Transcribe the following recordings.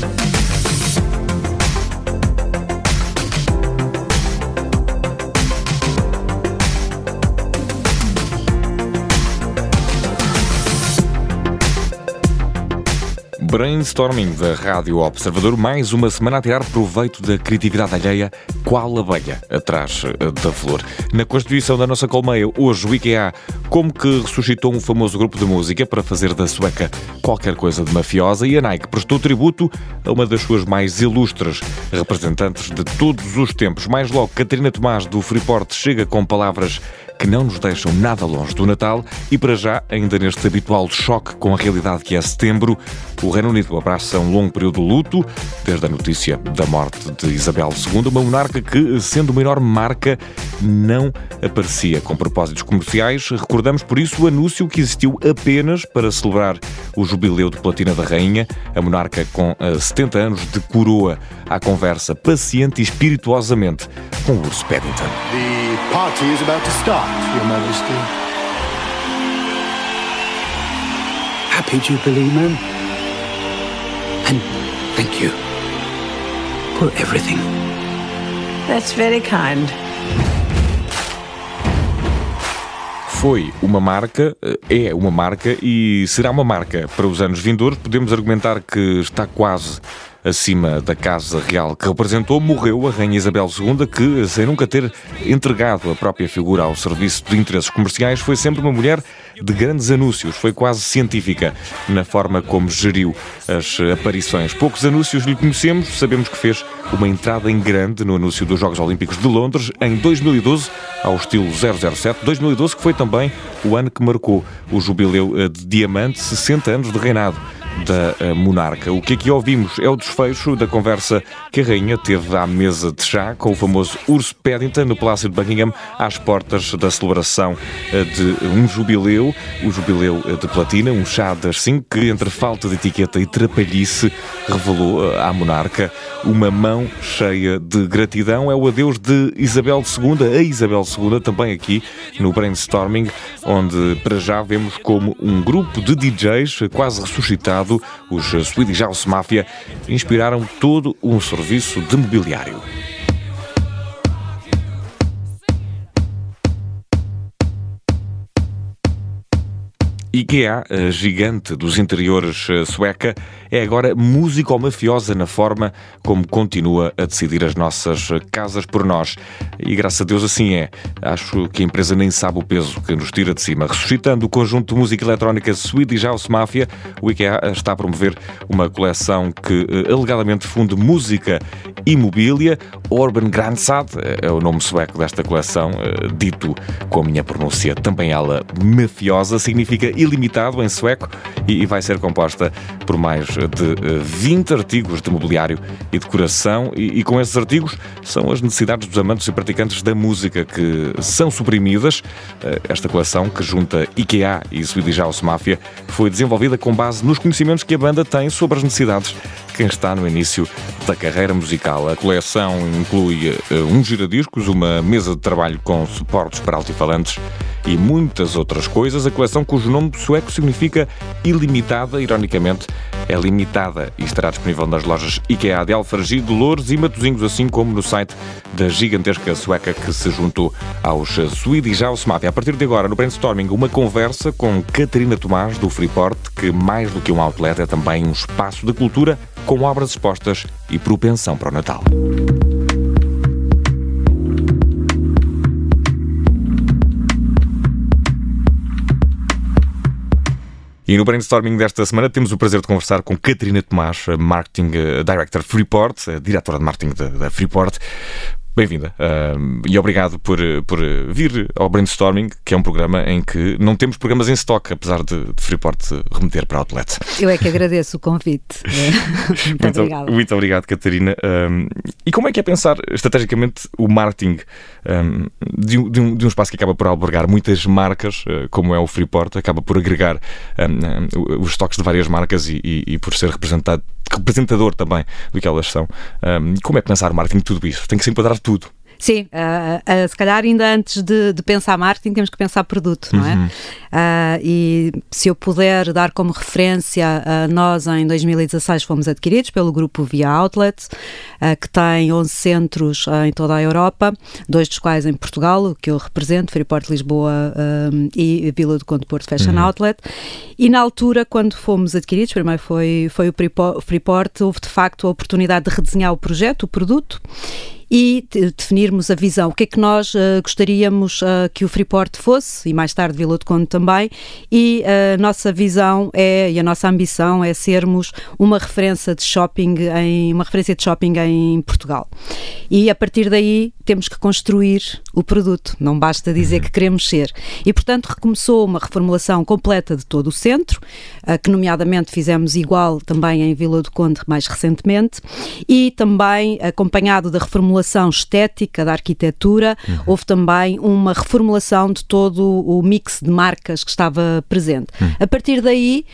Bye. Brainstorming da Rádio Observador, mais uma semana a tirar proveito da criatividade alheia, qual abelha atrás eh, da flor. Na constituição da nossa colmeia, hoje o IKEA como que ressuscitou um famoso grupo de música para fazer da sueca qualquer coisa de mafiosa e a Nike prestou tributo a uma das suas mais ilustres representantes de todos os tempos. Mais logo, Catarina Tomás do Freeport chega com palavras que não nos deixam nada longe do Natal e, para já, ainda neste habitual choque com a realidade que é setembro, o Reino Unido abraça um longo período de luto, desde a notícia da morte de Isabel II, uma monarca que, sendo uma enorme marca, não aparecia com propósitos comerciais. Recordamos, por isso, o anúncio que existiu apenas para celebrar o jubileu de platina da rainha. A monarca, com 70 eh, anos de coroa, à conversa paciente e espirituosamente urso Paddington. The party is about to start, Your Majesty. Happy Jubilee, ma'am. And thank you for everything. That's very kind. Foi uma marca, eh, é uma marca e será uma marca para os anos vindouros. Podemos argumentar que está quase acima da Casa Real que representou, morreu a Rainha Isabel II, que, sem nunca ter entregado a própria figura ao serviço de interesses comerciais, foi sempre uma mulher de grandes anúncios, foi quase científica na forma como geriu as aparições. Poucos anúncios lhe conhecemos, sabemos que fez uma entrada em grande no anúncio dos Jogos Olímpicos de Londres em 2012, ao estilo 007. 2012 que foi também o ano que marcou o jubileu de diamante, 60 anos de reinado da eh, monarca. O que aqui ouvimos é o desfecho da conversa que a rainha teve à mesa de chá com o famoso urso Paddington no Palácio de Buckingham às portas da celebração eh, de um jubileu, o jubileu eh, de platina, um chá das cinco que entre falta de etiqueta e trapalhice revelou à monarca uma mão cheia de gratidão. É o adeus de Isabel II, a Isabel II, também aqui no brainstorming, onde para já vemos como um grupo de DJs quase ressuscitado passado, os Swedish House Mafia inspiraram todo um serviço de mobiliário. IKEA, a gigante dos interiores eh, sueca, é agora músico-mafiosa na forma como continua a decidir as nossas casas por nós. E graças a Deus assim é. Acho que a empresa nem sabe o peso que nos tira de cima. Ressuscitando o conjunto de música eletrónica Swedish House Mafia, o IKEA está a promover uma coleção que eh, alegadamente funde música e mobília. Grandsad é o nome sueco desta coleção, eh, dito com a minha pronúncia também ela mafiosa, significa ilimitado em sueco e vai ser composta por mais de 20 eh, artigos de mobiliário e decoração. E, e com esses artigos são as necessidades dos amantes e praticantes da música que são suprimidas. Eh, esta coleção, que junta IKEA e Swedish House Mafia, foi desenvolvida com base nos conhecimentos que a banda tem sobre as necessidades de quem está no início da carreira musical. A coleção inclui eh, um giradiscos, uma mesa de trabalho com suportes para altifalantes e muitas outras coisas. A coleção, cujo nome sueco significa ilimitada, ironicamente, é limitada e estará disponível nas lojas IKEA de Alfargi, de Louros e Matosinhos, assim como no site da gigantesca sueca que se juntou aos Swedish House Mafia. A partir de agora, no Brainstorming, uma conversa com Catarina Tomás, do Freeport, que mais do que um outlet é também um espaço de cultura com obras expostas e propensão para o Natal. E no brainstorming desta semana temos o prazer de conversar com Catarina Tomás, Marketing Director Freeport, diretora de marketing da Freeport. Bem-vinda uh, e obrigado por, por vir ao Brainstorming, que é um programa em que não temos programas em stock, apesar de, de Freeport remeter para Outlet. Eu é que agradeço o convite. muito, muito obrigado. Muito obrigado, Catarina. Um, e como é que é pensar estrategicamente o marketing um, de, um, de, um, espaço que acaba por albergar muitas marcas, uh, como é o Freeport, acaba por agregar os estoques de várias marcas e, e, e por ser representado representador também do que elas são. Um, como é pensar marketing tudo isso? Tem que se enquadrar tudo. Sim, uh, uh, se calhar ainda antes de, de, pensar marketing temos que pensar produto, não é? Uhum. Uh, e se eu puder dar como referência, nós em 2016 fomos adquiridos pelo grupo Via Outlet, que tem 11 centros em toda a Europa, dois dos quais em Portugal, o que eu represento, Freeport Lisboa e Vila do Conde Porto Fashion uhum. Outlet. E na altura, quando fomos adquiridos, primeiro foi, foi o Freeport, houve de facto a oportunidade de redesenhar o projeto, o produto, e definirmos a visão. O que é que nós uh, gostaríamos uh, que o Freeport fosse, e mais tarde Vila de Conde também, e eh, a nossa visão é, e a nossa ambição é sermos uma referência de shopping em, uma referência de shopping em Portugal. E a partir daí temos que construir o produto, não basta dizer uhum. que queremos ser. E portanto recomeçou uma reformulação completa de todo o centro, que nomeadamente fizemos igual também em Vila do Conde mais recentemente, e também acompanhado da reformulação reformulação estética da arquitetura, uhum. houve também uma reformulação de todo o mix de marcas que estava presente. Uhum. A partir daí,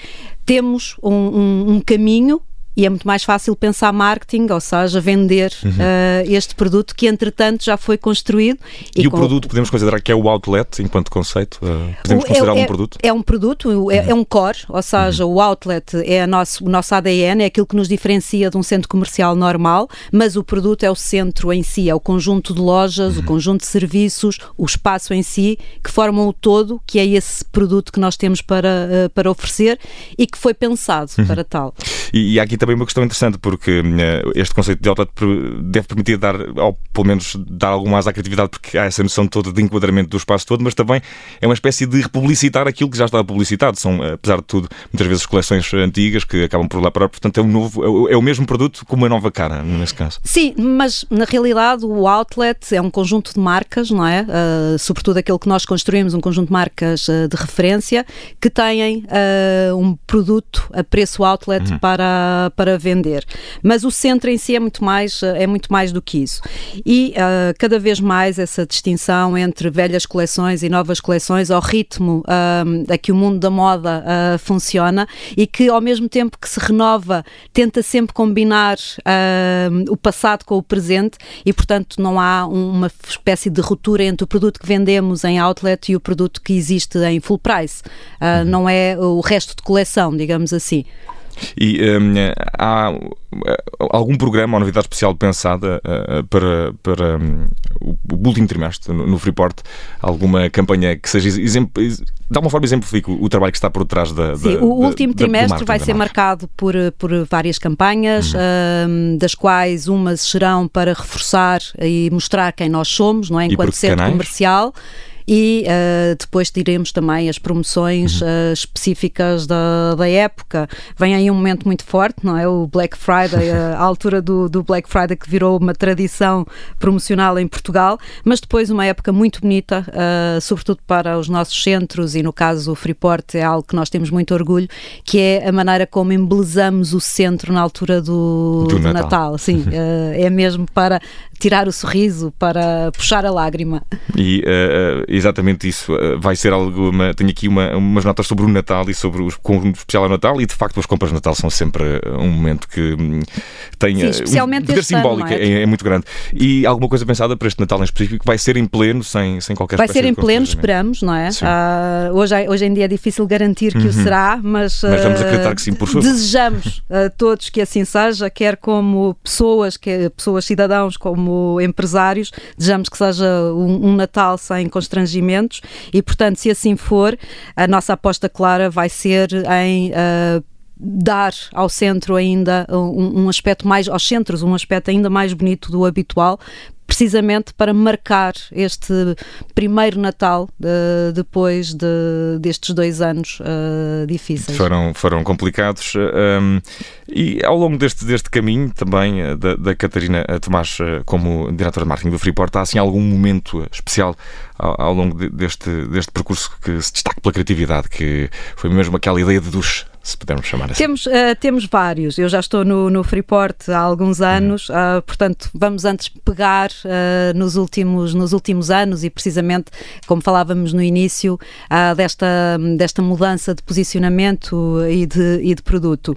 temos um, um, um caminho e é muito mais fácil pensar marketing, ou seja, vender uhum. uh, este produto que entretanto já foi construído. E, e o com... produto podemos considerar que é o outlet enquanto conceito? Uh, podemos o, considerar é, um produto? É um produto, é, uhum. é um core, ou seja, uhum. o outlet é nosso, o nosso ADN, é aquilo que nos diferencia de um centro comercial normal, mas o produto é o centro em si, é o conjunto de lojas, o uhum. conjunto de serviços, o espaço em si, que formam o todo, que é esse produto que nós temos para, uh, para oferecer e que foi pensado uhum. para tal. E, e aqui também uma questão interessante, porque uh, este conceito de outlet deve permitir dar, ou pelo menos dar algum mais à criatividade, porque há essa noção toda de enquadramento do espaço todo, mas também é uma espécie de republicitar aquilo que já estava publicitado. São, apesar de tudo, muitas vezes coleções antigas que acabam por lá parar, portanto é, um novo, é o mesmo produto com uma nova cara, nesse caso. Sim, mas na realidade o outlet é um conjunto de marcas, não é? Uh, sobretudo aquele que nós construímos, um conjunto de marcas uh, de referência que têm uh, um produto a preço outlet uhum. para, para vender. Mas o centro em si é muito mais, é muito mais do que isso. E uh, cada vez mais essa distinção entre velhas coleções e novas coleções, ao ritmo uh, a que o mundo da moda uh, funciona e que ao mesmo tempo que se renova, tenta sempre combinar o passado com o presente e, portanto, não há uma espécie de ruptura entre o produto que vendemos em outlet e o produto que existe em full price. Uhum. Não é o resto de coleção, digamos assim. E um, há eh, algum programa ou novidade especial pensada uh, para, para um, o último trimestre no, no, Freeport? Alguma campanha que seja exemplo, de alguma forma exemplifique o, o trabalho que está por trás da. Sim, da, o último da, trimestre vai ser marcado por, por várias campanhas, uhum. das quais umas serão para reforçar e mostrar quem nós somos, não é? Enquanto centro comercial e uh, depois teremos também as promoções uh, específicas da, da época. Vem aí um momento muito forte, não é? O Black Friday, a, altura do, do Black Friday que virou uma tradição promocional em Portugal, mas depois uma época muito bonita, uh, sobretudo para os nossos centros e no caso o Freeport é algo que nós temos muito orgulho, que é a maneira como embelezamos o centro na altura do, do, do Natal. Natal. Sim, é mesmo para tirar o sorriso, para puxar a lágrima. E exatamente isso uh, vai ser algo. Uma, tenho aqui uma, umas notas sobre o Natal e sobre o conjunto especial ao Natal, e de facto as compras de Natal são sempre um momento que um, tem Sim, especialmente um poder simbólico, ano, é? É, é? muito grande. E alguma coisa pensada para este Natal em específico vai ser em pleno, sem, sem qualquer Vai ser em pleno, esperamos, não é? Uh, hoje, hoje em dia é difícil garantir que uhum. o será, mas, mas vamos acreditar que sim, por favor. Desejamos a todos que assim seja, quer como pessoas, quer pessoas cidadãos, como como empresários, desejamos que seja um, um Natal sem constrangimentos e, portanto, se assim for, a nossa aposta clara vai ser em. Uh, dar ao centro ainda um, um, aspecto mais, aos centros, um aspecto ainda mais bonito do habitual, precisamente para marcar este primeiro Natal uh, depois de, destes dois anos uh, difíceis. Foram, foram complicados um, e ao longo deste, deste caminho também eh, da, da Catarina Tomás como diretora de marketing do Freeport, há assim algum momento especial ao, ao longo de, deste, deste percurso que se destaque pela criatividade, que foi mesmo aquela ideia de dos se pudermos chamar assim. Temos, uh, temos vários. Eu já estou no, no Freeport há alguns uhum. anos, uhum. uh, portanto, vamos antes pegar uh, nos, últimos, nos últimos anos e precisamente, como falávamos no início, desta, desta mudança de posicionamento e de, e de produto.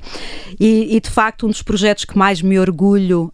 E, e, de facto, um dos projetos que mais me orgulho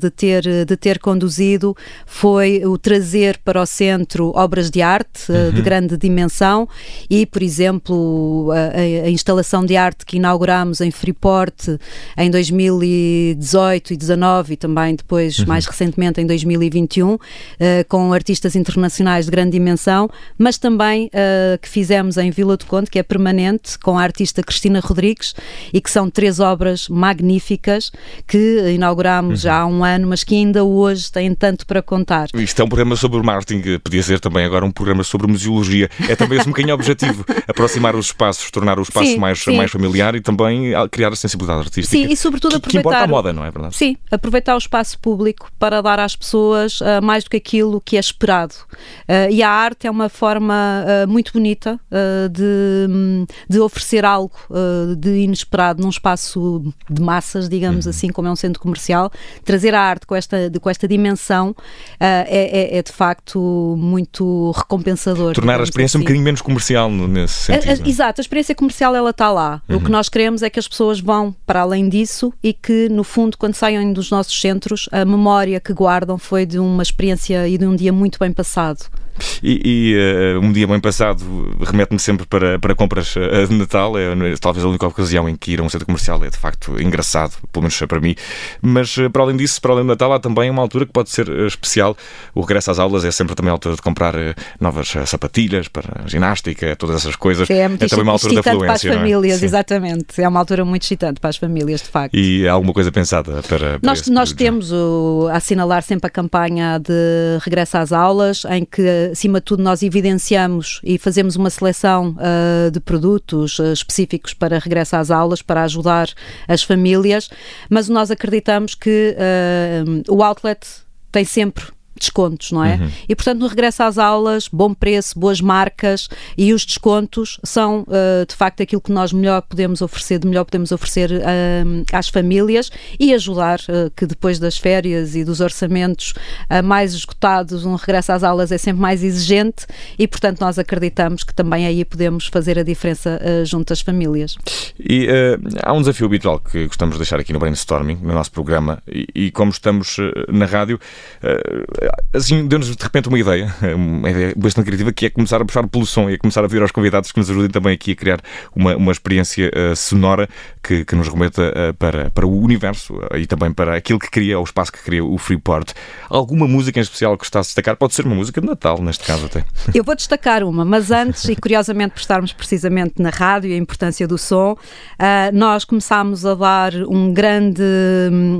de, ter, de ter conduzido foi o trazer para o centro obras de arte uhum. de grande dimensão e, por exemplo, a, a instalação de arte que inauguramos em Freeport em 2018 e 2019 e também depois, uhum. mais recentemente, em 2021, uh, eh, com artistas internacionais de grande dimensão, mas também uh, que fizemos em Vila do Conde, que é permanente, com a artista Cristina Rodrigues e que são três obras magníficas que inauguramos uhum. já há um ano, mas que ainda hoje têm tanto para contar. Isto é um programa sobre marketing, podia ser também agora um programa sobre museologia. É também esse um bocadinho objetivo, aproximar os espaços, tornar o espaço sim, mais, sim. mais familiar e também criar a sensibilidade artística. Sim, e sobretudo que, aproveitar. Que a moda, não é verdade? Sim, aproveitar o espaço público para dar às pessoas uh, mais do que aquilo que é esperado. Uh, e a arte é uma forma uh, muito bonita de, de oferecer algo de inesperado num espaço de massas, digamos uhum. assim, como é um centro comercial. Trazer a arte com esta, de, com esta dimensão é, é, é, de facto muito recompensador. Tornar a experiência assim. um bocadinho menos comercial nesse sentido. A, a, é? exato, a experiência comercial ela está lá. Uhum. O que nós queremos é que as pessoas vão para além disso e que, no fundo, quando saem dos nossos centros, a memória que guardam foi de uma experiência e de um dia muito bem passado. E, e uh, um dia bem passado remete-me sempre para, para compras uh, de Natal. É talvez a única ocasião em que ir a um centro comercial é de facto engraçado, pelo menos para mim. Mas uh, para além disso, para além do Natal, há também uma altura que pode ser especial. O regresso às aulas é sempre também a altura de comprar novas sapatilhas para ginástica, todas essas coisas. É, muito é também uma altura da fluência. Para as é? famílias, é? exatamente. É uma altura muito excitante para as famílias, de facto. E há alguma coisa pensada para. para nós nós temos o, a assinalar sempre a campanha de regresso às aulas, em que acima de tudo, nós evidenciamos e fazemos uma seleção uh, de produtos uh, específicos para regresso às aulas, para ajudar as famílias, mas nós acreditamos que uh, o outlet tem sempre descontos, não é? Uhum. E portanto, no regresso às aulas, bom preço, boas marcas e os descontos são uh, de facto aquilo que nós melhor podemos oferecer, de melhor podemos oferecer uh, às famílias e ajudar uh, que depois das férias e dos orçamentos mais esgotados, um regresso às aulas é sempre mais exigente e portanto nós acreditamos que também aí podemos fazer a diferença junto às famílias. E há um desafio habitual que gostamos de deixar aqui no Brainstorming, no nosso programa, e, e como estamos na rádio, assim, deu-nos de repente uma ideia, uma ideia bastante criativa, que é começar a puxar pelo som e a começar a pedir aos convidados que nos ajudem também aqui a criar uma, uma experiência uh, sonora que, que nos remeta uh, para, para o universo uh, e também para aquilo que cria, o espaço que cria o Freeport. Alguma música em especial que está a destacar? Pode ser uma música de Natal, neste caso até. Eu vou destacar uma, mas antes, e curiosamente por estarmos precisamente na rádio e a importância do som, nós começámos a dar um grande,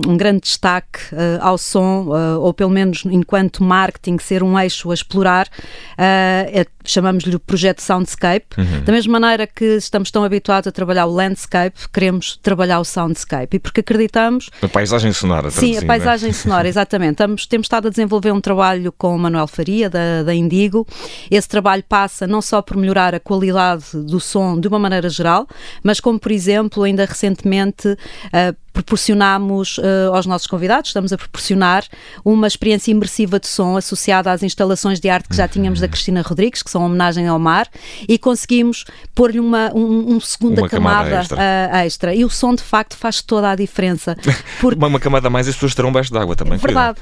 um grande destaque ao som, ou pelo menos enquanto enquanto marketing ser um eixo a explorar, uh, chamamos-lhe o projeto Soundscape. Uhum. Da mesma maneira que estamos tão habituados a trabalhar o landscape, queremos trabalhar o soundscape. E porque acreditamos. A paisagem sonora, Sim, a é? paisagem sonora, exatamente. Estamos, temos estado a desenvolver um trabalho com o Manuel Faria, da, da Indigo. Esse trabalho passa não só por melhorar a qualidade do som de uma maneira geral, mas como, por exemplo, ainda recentemente. Uh, proporcionamos uh, aos nossos convidados, estamos a proporcionar uma experiência imersiva de som associada às instalações de arte que já tínhamos da Cristina Rodrigues, que são homenagem ao mar, e conseguimos pôr-lhe uma um, um segunda uma camada, camada extra. Uh, extra. E o som, de facto, faz toda a diferença. Porque... uma, uma camada a mais as pessoas estarão baixo d'água também. Verdade.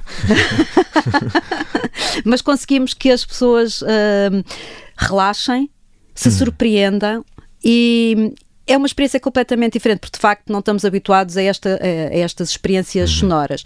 Mas conseguimos que as pessoas uh, relaxem, se hum. surpreendam e, é uma experiência completamente diferente, porque de facto não estamos habituados a, esta, a estas experiências uhum. sonoras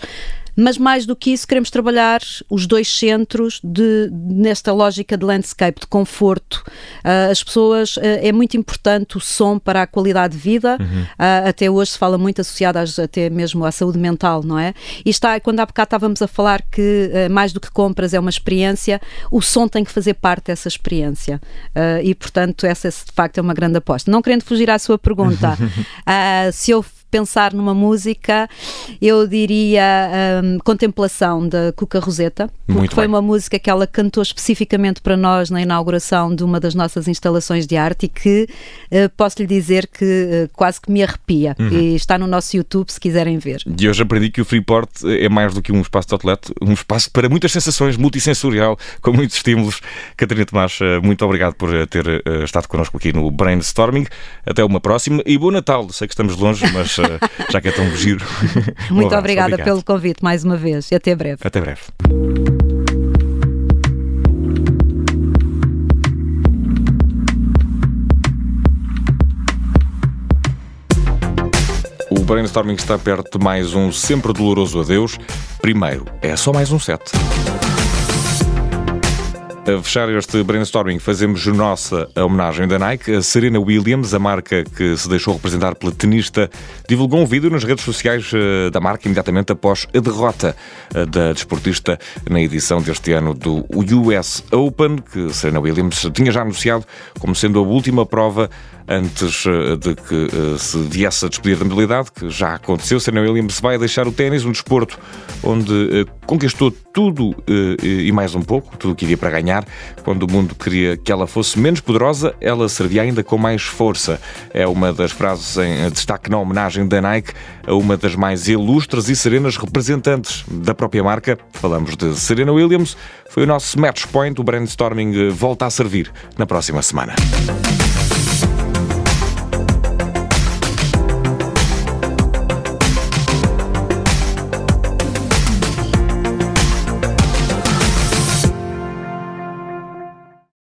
mas mais do que isso, queremos trabalhar os dois centros de, nesta lógica de landscape, de conforto. Uh, as pessoas, uh, é muito importante o som para a qualidade de vida, uhum. uh, até hoje se fala muito associado às, até mesmo à saúde mental, não é? E está, quando há bocado estávamos a falar que mais do que compras é uma experiência, o som tem que fazer parte dessa experiência. e, portanto, essa de facto é uma grande aposta. Não querendo fugir à sua pergunta, se eu pensar numa música, eu diria um, Contemplação da Cuca Roseta, porque Muito foi bem. uma música que ela cantou especificamente para nós na inauguração de uma das nossas instalações de arte e que uh, posso lhe dizer que uh, quase que me arrepia. Uhum. E está no nosso YouTube se quiserem ver. E hoje aprendi que o Freeport é mais do que um espaço de outlet, um espaço para muitas sensações, multissensorial, com muitos estímulos. Catarina Tomás, eh, muito obrigado por eh, ter eh, estado connosco aqui no Brainstorming. Até uma próxima e bom Natal. Sei que estamos longe, mas eh, já que é tão giro. Um Muito abraço, obrigada obrigado. pelo convite mais uma vez e até breve. Até breve. O brainstorming está perto de mais um sempre doloroso adeus. Primeiro, é só mais um set. A fechar este brainstorming, fazemos nossa homenagem da Nike. A Serena Williams, a marca que se deixou representar pela tenista, divulgou um vídeo nas redes sociais eh, da marca imediatamente após a derrota eh, da desportista na edição deste ano do US Open, que Serena Williams tinha já anunciado como sendo a última prova antes eh, de que eh, se viesse a despedir da modalidade, que já aconteceu. Serena Williams vai deixar o ténis, um desporto onde eh, conquistou tudo e mais um pouco, tudo o que iria para ganhar. Quando o mundo queria que ela fosse menos poderosa, ela servia ainda com mais força. É uma das frases em destaque na homenagem da Nike a uma das mais ilustres e serenas representantes da própria marca. Falamos de Serena Williams. Foi o nosso match point. O brainstorming volta a servir na próxima semana.